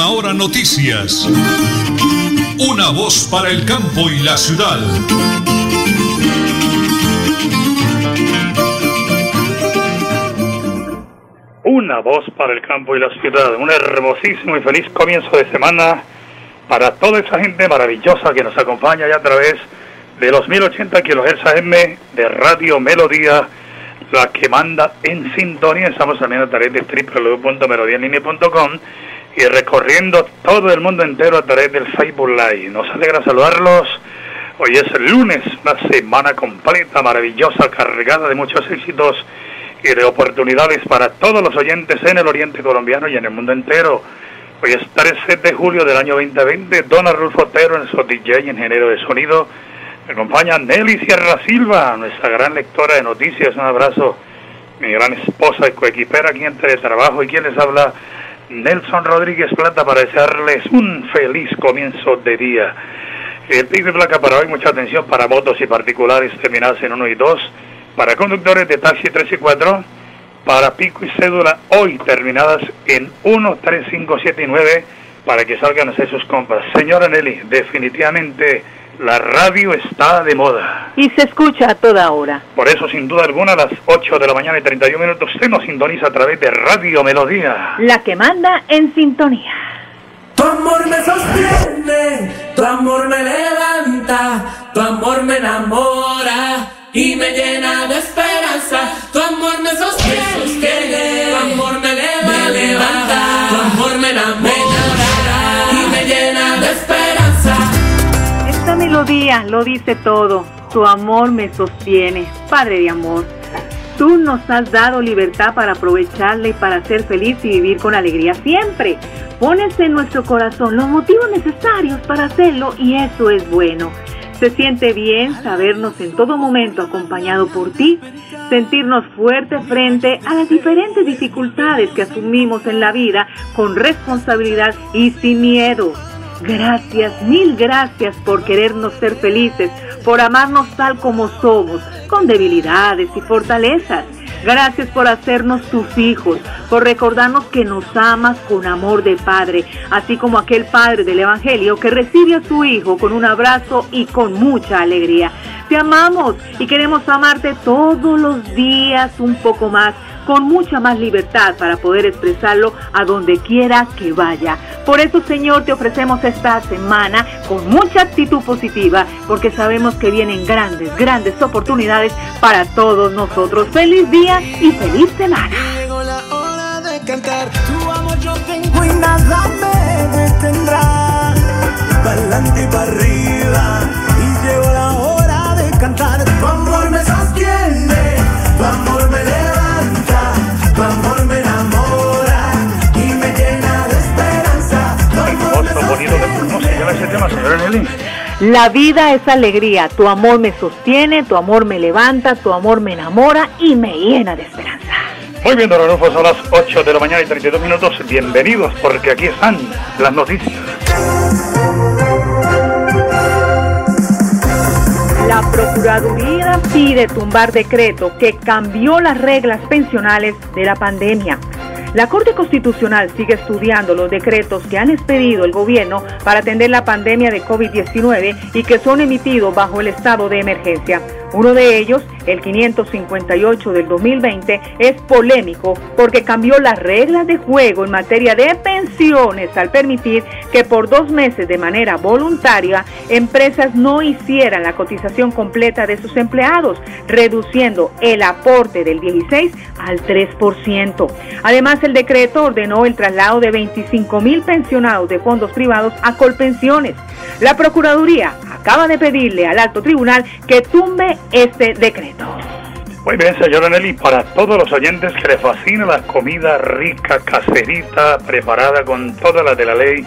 Última Hora Noticias. Una voz para el campo y la ciudad. Una voz para el campo y la ciudad. Un hermosísimo y feliz comienzo de semana para toda esa gente maravillosa que nos acompaña ya a través de los 1080 kHz AM de Radio Melodía, la que manda en sintonía. Estamos también a través de www.melodialinea.com y recorriendo todo el mundo entero a través del Facebook Live. Nos alegra saludarlos. Hoy es el lunes, una semana completa, maravillosa, cargada de muchos éxitos y de oportunidades para todos los oyentes en el oriente colombiano y en el mundo entero. Hoy es 13 de julio del año 2020. Don Arnulfo Otero su DJ ingeniero de sonido. Me acompaña Nelly Sierra Silva, nuestra gran lectora de noticias. Un abrazo. Mi gran esposa y coequipera aquí entre trabajo. Y quien les habla, Nelson Rodríguez Plata, para desearles un feliz comienzo de día. El pico de placa para hoy, mucha atención para motos y particulares terminadas en 1 y 2 para conductores de taxi 3 y 4, para pico y cédula hoy terminadas en 1, 3, 5, 7 y 9, para que salgan a hacer sus compras. Señora Nelly, definitivamente la radio está de moda. Y se escucha a toda hora. Por eso, sin duda alguna, a las 8 de la mañana y 31 minutos, usted nos sintoniza a través de Radio Melodía. La que manda en sintonía. Tu amor me sostiene, tu amor me levanta, tu amor me enamora y me llena de esperanza. Melodía lo dice todo. Tu amor me sostiene, Padre de amor. Tú nos has dado libertad para aprovecharla y para ser feliz y vivir con alegría siempre. Pones en nuestro corazón los motivos necesarios para hacerlo y eso es bueno. Se siente bien sabernos en todo momento acompañado por ti, sentirnos fuertes frente a las diferentes dificultades que asumimos en la vida con responsabilidad y sin miedo. Gracias, mil gracias por querernos ser felices, por amarnos tal como somos, con debilidades y fortalezas. Gracias por hacernos tus hijos, por recordarnos que nos amas con amor de Padre, así como aquel Padre del Evangelio que recibe a su Hijo con un abrazo y con mucha alegría. Te amamos y queremos amarte todos los días un poco más con mucha más libertad para poder expresarlo a donde quiera que vaya. Por eso, Señor, te ofrecemos esta semana con mucha actitud positiva, porque sabemos que vienen grandes, grandes oportunidades para todos nosotros. Feliz día y feliz semana. Llegó la hora de cantar, tu amor yo tengo y nada me detendrá. Para adelante y para arriba, y llegó la hora de cantar, tu amor me sostiene, tema, señora Nelly? La vida es alegría, tu amor me sostiene, tu amor me levanta, tu amor me enamora y me llena de esperanza. Muy bien, don Arnulfo, son las 8 de la mañana y 32 minutos. Bienvenidos, porque aquí están las noticias. La Procuraduría pide tumbar decreto que cambió las reglas pensionales de la pandemia. La Corte Constitucional sigue estudiando los decretos que han expedido el gobierno para atender la pandemia de COVID-19 y que son emitidos bajo el estado de emergencia. Uno de ellos, el 558 del 2020, es polémico porque cambió las reglas de juego en materia de pensiones al permitir que por dos meses de manera voluntaria empresas no hicieran la cotización completa de sus empleados, reduciendo el aporte del 16 al 3%. Además, el decreto ordenó el traslado de 25 mil pensionados de fondos privados a Colpensiones. La Procuraduría acaba de pedirle al alto tribunal que tumbe este decreto. Muy bien, señora Nelly, para todos los oyentes que les fascina la comida rica, caserita, preparada con todas las de la ley,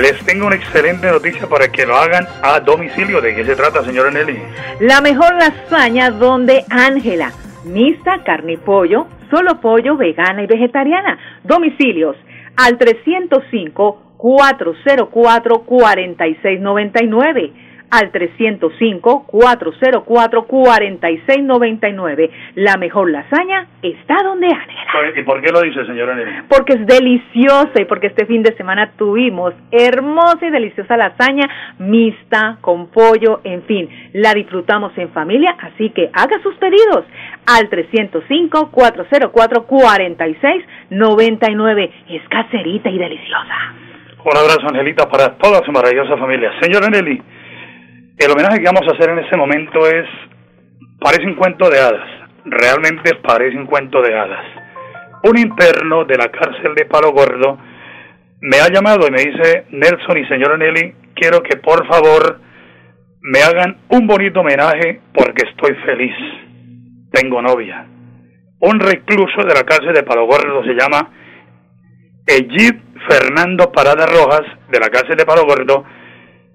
les tengo una excelente noticia para que lo hagan a domicilio. ¿De qué se trata, señora Nelly? La mejor lasaña donde Ángela, mixta, carne y pollo, solo pollo, vegana y vegetariana. Domicilios al 305 404 4699 al 305-404-4699. La mejor lasaña está donde Ángela. ¿Y por qué lo dice, señora Nelly? Porque es deliciosa y porque este fin de semana tuvimos hermosa y deliciosa lasaña mixta, con pollo, en fin, la disfrutamos en familia, así que haga sus pedidos al 305-404-4699. Es caserita y deliciosa. Un abrazo, Angelita, para toda su maravillosa familia. Señora Nelly, el homenaje que vamos a hacer en este momento es, parece un cuento de hadas, realmente parece un cuento de hadas. Un interno de la cárcel de Palo Gordo me ha llamado y me dice, Nelson y señora Nelly, quiero que por favor me hagan un bonito homenaje porque estoy feliz. Tengo novia. Un recluso de la cárcel de Palo Gordo se llama Egid Fernando Parada Rojas, de la cárcel de Palo Gordo,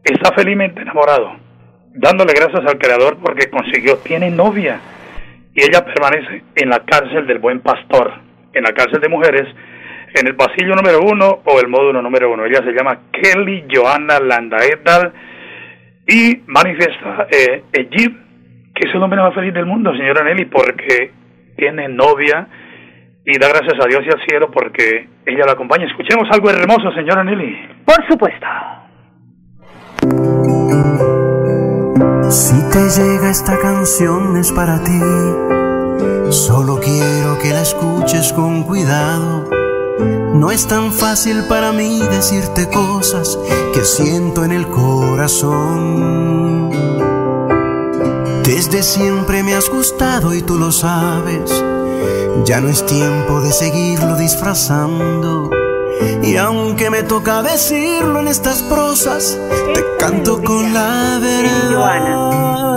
está felizmente enamorado, dándole gracias al Creador porque consiguió, tiene novia, y ella permanece en la cárcel del Buen Pastor, en la cárcel de mujeres, en el pasillo número uno o el módulo número uno. Ella se llama Kelly Joanna Landaetal y manifiesta eh, que es el hombre más feliz del mundo, señora Nelly, porque tiene novia, y da gracias a Dios y al cielo porque ella la acompaña. Escuchemos algo hermoso, señora Nelly. Por supuesto. Si te llega esta canción es para ti. Solo quiero que la escuches con cuidado. No es tan fácil para mí decirte cosas que siento en el corazón. Desde siempre me has gustado y tú lo sabes. Ya no es tiempo de seguirlo disfrazando. Y aunque me toca decirlo en estas prosas, te canto con la verdad.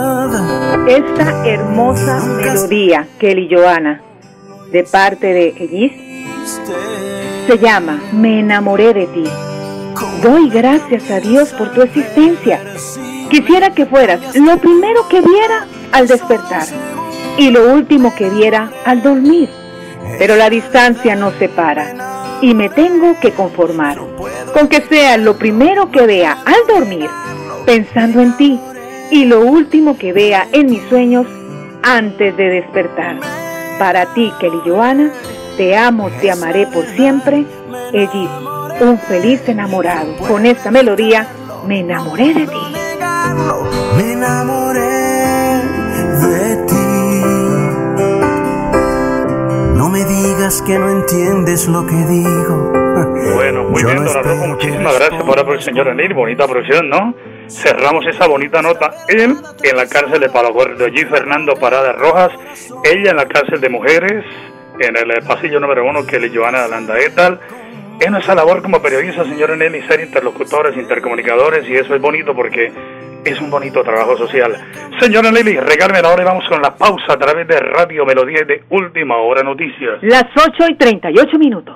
Esta hermosa melodía, Kelly Joana, de parte de Ellis, se llama Me enamoré de ti. Doy gracias a Dios por tu existencia. Quisiera que fueras lo primero que viera al despertar y lo último que viera al dormir. Pero la distancia nos separa y me tengo que conformar con que sea lo primero que vea al dormir pensando en ti y lo último que vea en mis sueños antes de despertar. Para ti, Kelly Joana, te amo, te amaré por siempre. Edith, un feliz enamorado. Con esta melodía me enamoré de ti. Me enamoré que no entiendes lo que digo. Bueno, muy bien, don Arrojo, muchísimas gracias por el señor Enil, bonita producción, ¿no? Cerramos esa bonita nota. Él en la cárcel de Palo Gordo, allí Fernando Parada Rojas, ella en la cárcel de mujeres, en el pasillo número uno, que le Joana Landa tal. Es nuestra labor como periodista, señor Enel, y ser interlocutores, intercomunicadores, y eso es bonito porque es un bonito trabajo social. Señora Lili, regálame la hora y vamos con la pausa a través de Radio Melodía de Última Hora Noticias. Las 8 y 38 minutos.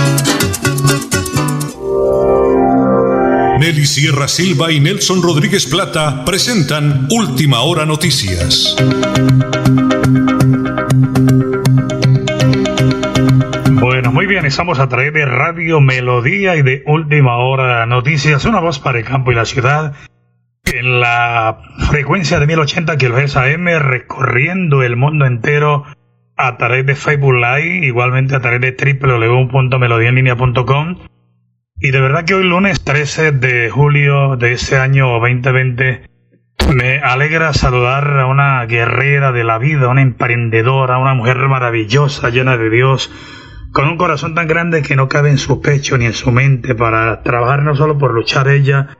Nelly Sierra Silva y Nelson Rodríguez Plata presentan Última Hora Noticias. Bueno, muy bien, estamos a través de Radio Melodía y de Última Hora Noticias, una voz para el campo y la ciudad. en la frecuencia de 1080 kHz AM recorriendo el mundo entero a través de Facebook Live, igualmente a través de www.melodiaenlinea.com. Y de verdad que hoy lunes 13 de julio de este año 2020 me alegra saludar a una guerrera de la vida, una emprendedora, una mujer maravillosa, llena de Dios, con un corazón tan grande que no cabe en su pecho ni en su mente para trabajar no solo por luchar ella,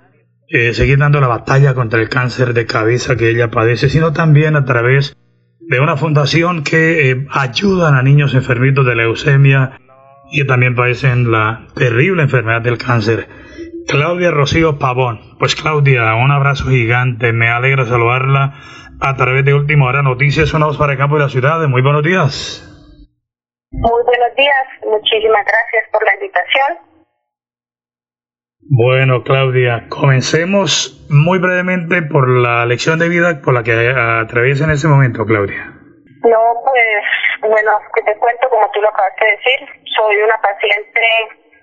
eh, seguir dando la batalla contra el cáncer de cabeza que ella padece, sino también a través de una fundación que eh, ayudan a niños enfermitos de leucemia que también padecen la terrible enfermedad del cáncer. Claudia Rocío Pavón. Pues Claudia, un abrazo gigante, me alegra saludarla a través de Última Hora Noticias, una voz para el campo de la ciudad. Muy buenos días. Muy buenos días, muchísimas gracias por la invitación. Bueno, Claudia, comencemos muy brevemente por la lección de vida por la que atraviesa en este momento, Claudia. No, pues, bueno, que te cuento, como tú lo acabas de decir, soy una paciente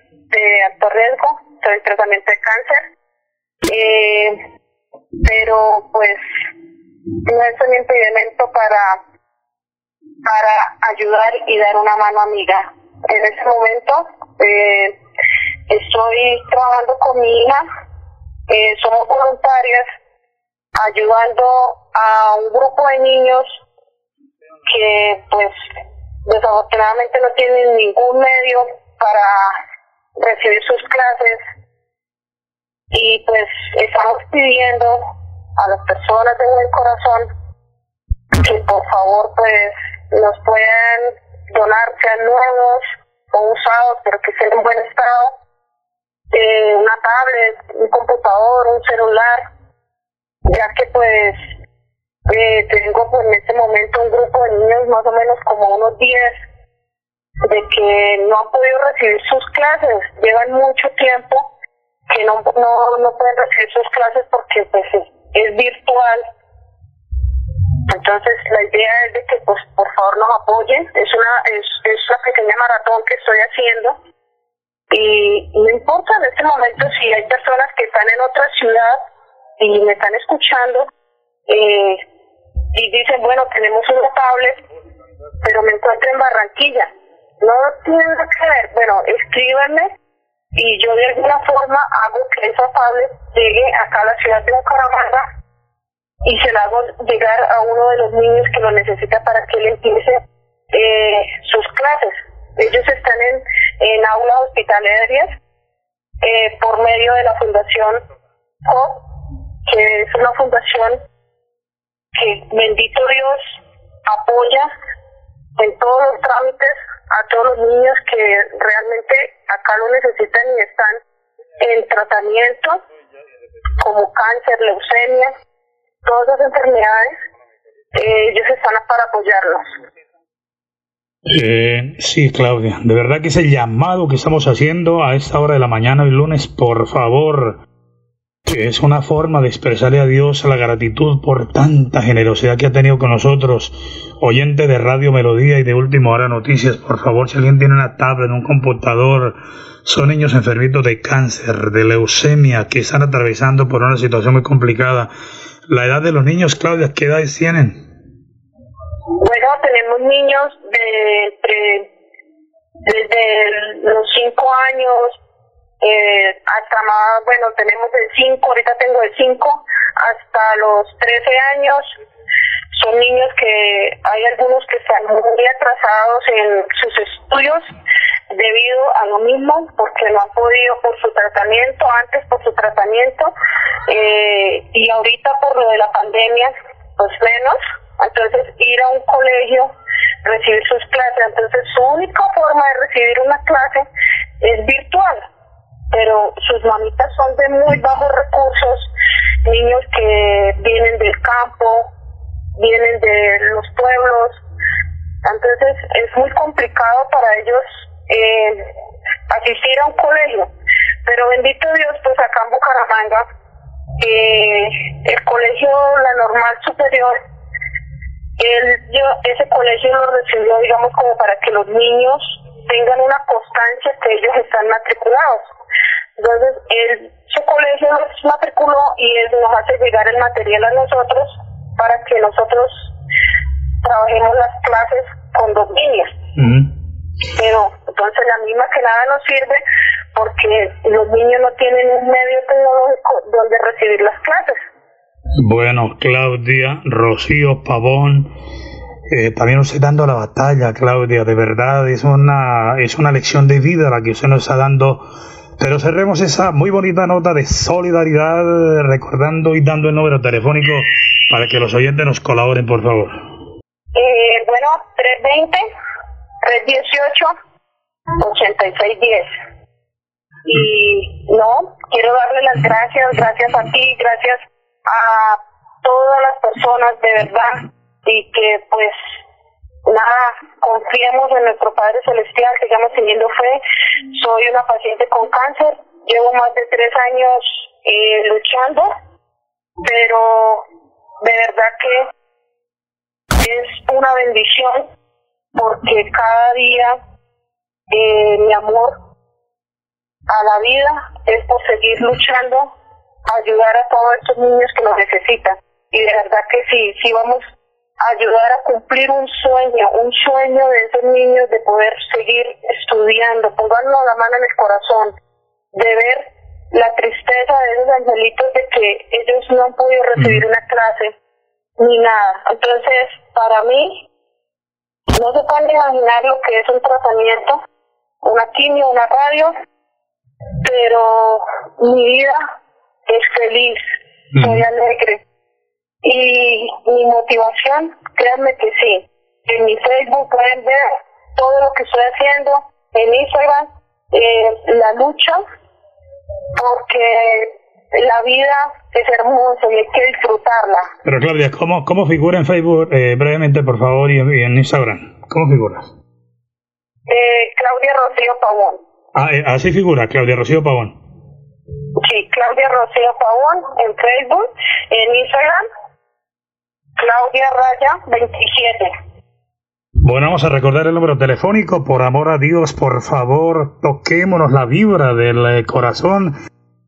de alto riesgo, en tratamiento de cáncer, eh, pero pues no es un impedimento para, para ayudar y dar una mano amiga. En ese momento, eh, Estoy trabajando con mi hija, eh, somos voluntarias ayudando a un grupo de niños que pues desafortunadamente no tienen ningún medio para recibir sus clases. Y pues estamos pidiendo a las personas de buen corazón que por favor pues nos puedan donar sean nuevos o usados pero que estén en buen estado. Eh, una tablet, un computador, un celular, ya que pues eh, tengo pues, en este momento un grupo de niños más o menos como unos 10 de que no han podido recibir sus clases, llevan mucho tiempo que no, no, no pueden recibir sus clases porque pues es, virtual. Entonces la idea es de que pues por favor nos apoyen, es una, es, es una pequeña maratón que estoy haciendo. Y no importa en este momento si hay personas que están en otra ciudad y me están escuchando eh, y dicen, bueno, tenemos una tablet, pero me encuentro en Barranquilla. No tiene nada que ver. Bueno, escríbanme y yo de alguna forma hago que esa tablet llegue acá a la ciudad de Bucaramanga y se la hago llegar a uno de los niños que lo necesita para que él empiece eh, sus clases. Ellos están en, en aulas hospitalarias eh, por medio de la Fundación COP, que es una fundación que, bendito Dios, apoya en todos los trámites a todos los niños que realmente acá lo necesitan y están en tratamiento, como cáncer, leucemia, todas las enfermedades, eh, ellos están para apoyarlos. Eh, sí, Claudia, de verdad que es el llamado que estamos haciendo a esta hora de la mañana y lunes, por favor, es una forma de expresarle a Dios la gratitud por tanta generosidad que ha tenido con nosotros, oyente de Radio Melodía y de Último Hora Noticias, por favor, si alguien tiene una tablet, un computador, son niños enfermitos de cáncer, de leucemia, que están atravesando por una situación muy complicada. La edad de los niños, Claudia, ¿qué edades tienen? Bueno, tenemos niños de desde los 5 años eh, hasta más, bueno, tenemos de 5, ahorita tengo de 5 hasta los 13 años. Son niños que hay algunos que están muy atrasados en sus estudios debido a lo mismo, porque no han podido por su tratamiento, antes por su tratamiento, eh, y ahorita por lo de la pandemia, pues menos. Entonces, ir a un colegio, recibir sus clases, entonces su única forma de recibir una clase es virtual, pero sus mamitas son de muy bajos recursos, niños que vienen del campo, vienen de los pueblos, entonces es muy complicado para ellos eh, asistir a un colegio, pero bendito Dios, pues acá en Bucaramanga, eh, el colegio, la normal superior, él, yo, ese colegio lo recibió, digamos, como para que los niños tengan una constancia que ellos están matriculados. Entonces, él, su colegio nos matriculó y él nos hace llegar el material a nosotros para que nosotros trabajemos las clases con dos niñas. Pero entonces la misma que nada nos sirve porque los niños no tienen un medio tecnológico donde recibir las clases. Bueno, Claudia, Rocío Pavón, eh, también usted dando la batalla, Claudia, de verdad, es una, es una lección de vida la que usted nos está dando. Pero cerremos esa muy bonita nota de solidaridad, recordando y dando el número telefónico para que los oyentes nos colaboren, por favor. Eh, bueno, 320 318 8610. Y no, quiero darle las gracias, gracias a ti, gracias a todas las personas de verdad y que pues nada, confiemos en nuestro Padre Celestial, sigamos teniendo fe. Soy una paciente con cáncer, llevo más de tres años eh, luchando, pero de verdad que es una bendición porque cada día eh, mi amor a la vida es por seguir luchando, ayudar a todos estos niños que nos necesitan. Y de verdad que sí, sí vamos ayudar a cumplir un sueño, un sueño de esos niños de poder seguir estudiando, pongannos la mano en el corazón, de ver la tristeza de esos angelitos de que ellos no han podido recibir una clase ni nada. Entonces, para mí, no se puede imaginar lo que es un tratamiento, una quimio, una radio, pero mi vida es feliz, soy alegre. Y mi motivación, créanme que sí. En mi Facebook pueden ver todo lo que estoy haciendo, en Instagram, eh, la lucha, porque la vida es hermosa y hay que disfrutarla. Pero Claudia, ¿cómo, cómo figura en Facebook eh, brevemente, por favor, y en, Instagram? ¿Cómo figuras? Eh, Claudia Rocío Pavón. Ah, eh, así figura, Claudia Rocío Pavón. Sí, Claudia Rocío Pavón en Facebook, en Instagram, Claudia Raya 27. Bueno, vamos a recordar el número telefónico. Por amor a Dios, por favor, toquémonos la vibra del corazón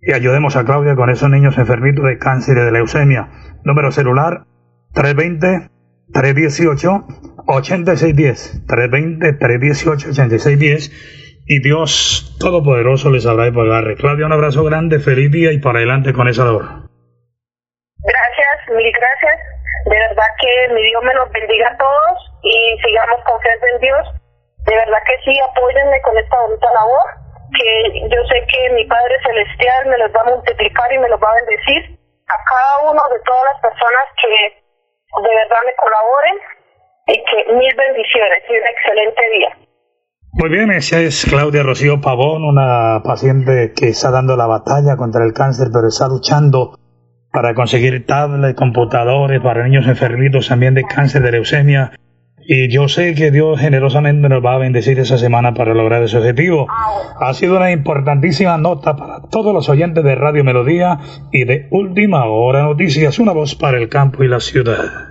y ayudemos a Claudia con esos niños enfermitos de cáncer y de leucemia. Número celular 320-318-8610. 320-318-8610. Y Dios Todopoderoso les habrá de pagar. Claudia, un abrazo grande, feliz día y para adelante con esa labor. Verdad que mi Dios me los bendiga a todos y sigamos confiando en Dios. De verdad que sí, apóyenme con esta bonita labor que yo sé que mi Padre Celestial me los va a multiplicar y me los va a bendecir a cada uno de todas las personas que de verdad me colaboren y que mil bendiciones y un excelente día. Muy bien, esa es Claudia Rocío Pavón, una paciente que está dando la batalla contra el cáncer, pero está luchando para conseguir tablets, computadores para niños enfermitos también de cáncer, de leucemia y yo sé que Dios generosamente nos va a bendecir esa semana para lograr ese objetivo. Ha sido una importantísima nota para todos los oyentes de Radio Melodía y de Última Hora Noticias, una voz para el campo y la ciudad.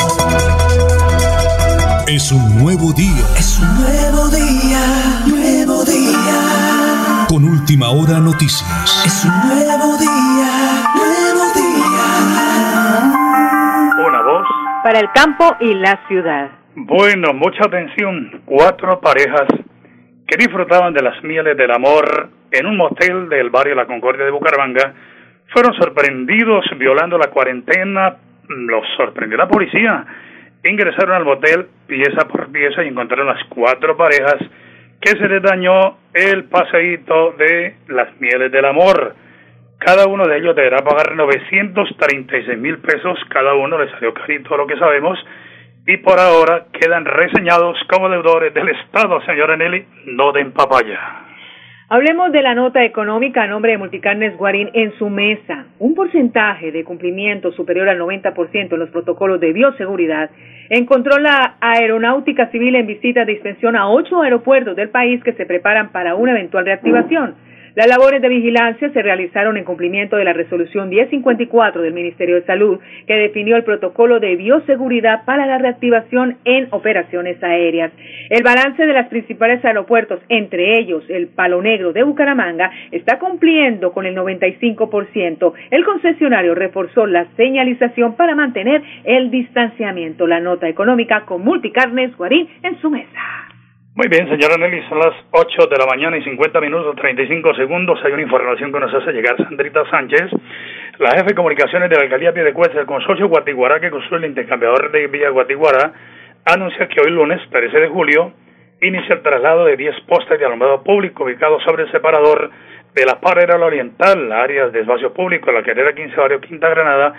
Es un nuevo día. Es un nuevo día, nuevo día. Con Última Hora Noticias. Es un nuevo día, nuevo día. Una voz. Para el campo y la ciudad. Bueno, mucha atención. Cuatro parejas que disfrutaban de las mieles del amor en un motel del barrio La Concordia de Bucaramanga fueron sorprendidos violando la cuarentena. Los sorprendió la policía. Ingresaron al motel pieza por pieza y encontraron las cuatro parejas que se les dañó el paseíto de las mieles del amor. Cada uno de ellos deberá pagar 936 mil pesos, cada uno le salió carito lo que sabemos, y por ahora quedan reseñados como deudores del Estado, señora Nelly, no den papaya. Hablemos de la nota económica a nombre de Multicarnes Guarín en su mesa. Un porcentaje de cumplimiento superior al 90% en los protocolos de bioseguridad encontró la Aeronáutica Civil en visita de inspección a ocho aeropuertos del país que se preparan para una eventual reactivación. Las labores de vigilancia se realizaron en cumplimiento de la resolución 1054 del Ministerio de Salud, que definió el protocolo de bioseguridad para la reactivación en operaciones aéreas. El balance de los principales aeropuertos, entre ellos el Palo Negro de Bucaramanga, está cumpliendo con el 95%. El concesionario reforzó la señalización para mantener el distanciamiento. La nota económica con Multicarnes Guarín en su mesa. Muy bien, señora Nelly, son las 8 de la mañana y 50 minutos 35 segundos. Hay una información que nos hace llegar Sandrita Sánchez, la jefe de comunicaciones de la alcaldía Piedecuesta del consorcio Guatiguará que construye el intercambiador de Villa Guatiguará, anuncia que hoy lunes, 13 de julio, inicia el traslado de 10 postes de alumbrado público ubicados sobre el separador de la Parera Oriental, áreas de espacio público, la carrera 15 Barrio Quinta Granada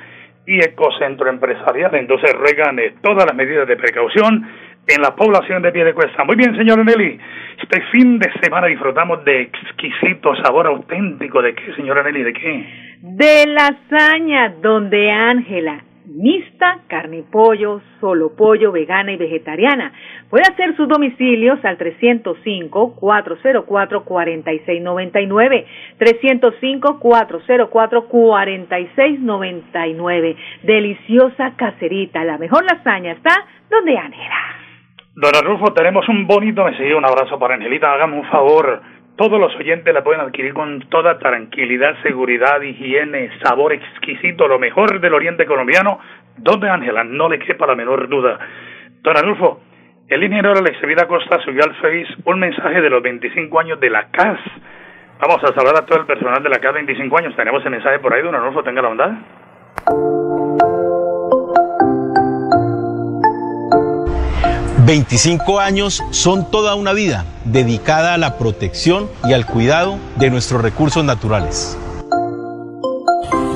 y Ecocentro Empresarial. Entonces ruegan eh, todas las medidas de precaución en la población de Piedecuesta. Muy bien, señor Nelly. Este fin de semana disfrutamos de exquisito sabor auténtico. ¿De qué, señora Nelly? ¿De qué? De lasaña, donde Ángela, mixta, carne y pollo, solo pollo, vegana y vegetariana. Puede hacer sus domicilios al 305-404-4699. 305-404-4699. Deliciosa caserita. La mejor lasaña está donde Ángela. Don Arnulfo, tenemos un bonito mensaje, un abrazo para Angelita, hágame un favor. Todos los oyentes la pueden adquirir con toda tranquilidad, seguridad, higiene, sabor exquisito, lo mejor del oriente colombiano. Donde Ángela, no le quepa la menor duda. Don Arnulfo, el ingeniero Alex Vida Costa subió al Face un mensaje de los 25 años de la CAS. Vamos a saludar a todo el personal de la CAS 25 años. Tenemos el mensaje por ahí, don Arnulfo, tenga la bondad. 25 años son toda una vida dedicada a la protección y al cuidado de nuestros recursos naturales.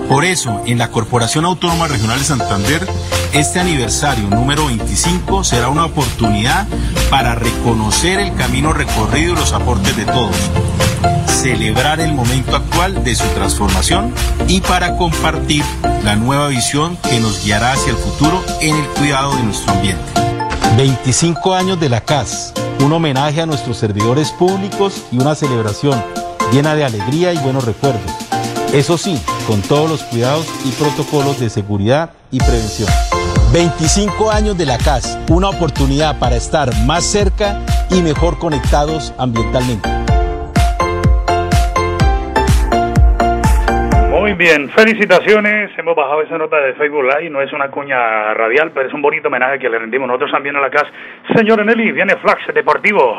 Por eso, en la Corporación Autónoma Regional de Santander, este aniversario número 25 será una oportunidad para reconocer el camino recorrido y los aportes de todos, celebrar el momento actual de su transformación y para compartir la nueva visión que nos guiará hacia el futuro en el cuidado de nuestro ambiente. 25 años de la CAS, un homenaje a nuestros servidores públicos y una celebración llena de alegría y buenos recuerdos. Eso sí, con todos los cuidados y protocolos de seguridad y prevención. 25 años de la CAS, una oportunidad para estar más cerca y mejor conectados ambientalmente. Muy bien, felicitaciones. Hemos bajado esa nota de Facebook Live. No es una cuña radial, pero es un bonito homenaje que le rendimos nosotros también a la casa. Señor Nelly, viene Flax Deportivo.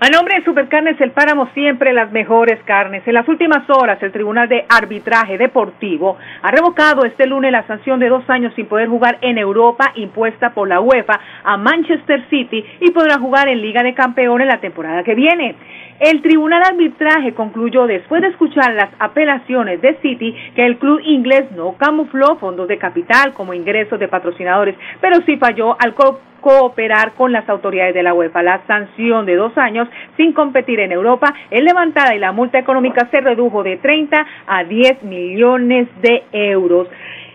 A nombre de Supercarnes El Páramo, siempre las mejores carnes. En las últimas horas, el Tribunal de Arbitraje Deportivo ha revocado este lunes la sanción de dos años sin poder jugar en Europa impuesta por la UEFA a Manchester City y podrá jugar en Liga de Campeones la temporada que viene. El Tribunal de Arbitraje concluyó, después de escuchar las apelaciones de City, que el club inglés no camufló fondos de capital como ingresos de patrocinadores, pero sí falló al co cooperar con las autoridades de la UEFA. La sanción de dos años sin competir en Europa es levantada y la multa económica se redujo de 30 a 10 millones de euros.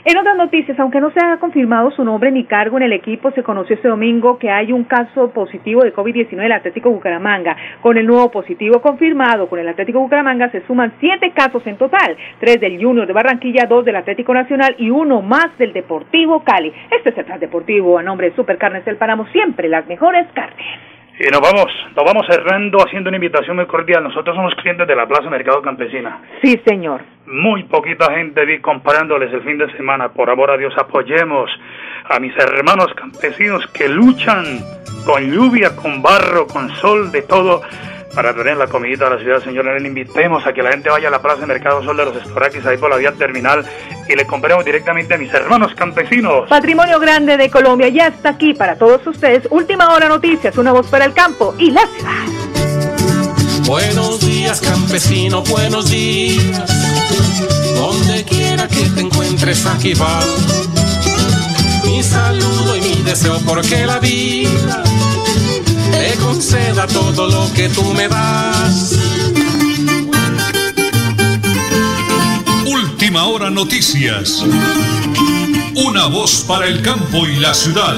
En otras noticias, aunque no se haya confirmado su nombre ni cargo en el equipo, se conoció este domingo que hay un caso positivo de COVID-19 del Atlético Bucaramanga. Con el nuevo positivo confirmado con el Atlético Bucaramanga se suman siete casos en total, tres del Junior de Barranquilla, dos del Atlético Nacional y uno más del Deportivo Cali. Este es el Deportivo a nombre de Supercarnes del Páramo, siempre las mejores carnes. Y nos vamos, nos vamos cerrando haciendo una invitación muy cordial. Nosotros somos clientes de la Plaza Mercado Campesina. Sí, señor. Muy poquita gente vi comprándoles el fin de semana. Por amor a Dios, apoyemos a mis hermanos campesinos que luchan con lluvia, con barro, con sol, de todo para tener la comidita a la ciudad, señores. Le invitemos a que la gente vaya a la Plaza de Mercado Sol de los Estoraquis, ahí por la vía terminal, y le compremos directamente a mis hermanos campesinos. Patrimonio Grande de Colombia ya está aquí para todos ustedes. Última hora noticias, una voz para el campo y la ciudad. Buenos días, campesino, buenos días. Donde quiera que te encuentres, aquí va. Mi saludo y mi deseo, porque la vida conceda todo lo que tú me das. Última hora noticias. Una voz para el campo y la ciudad.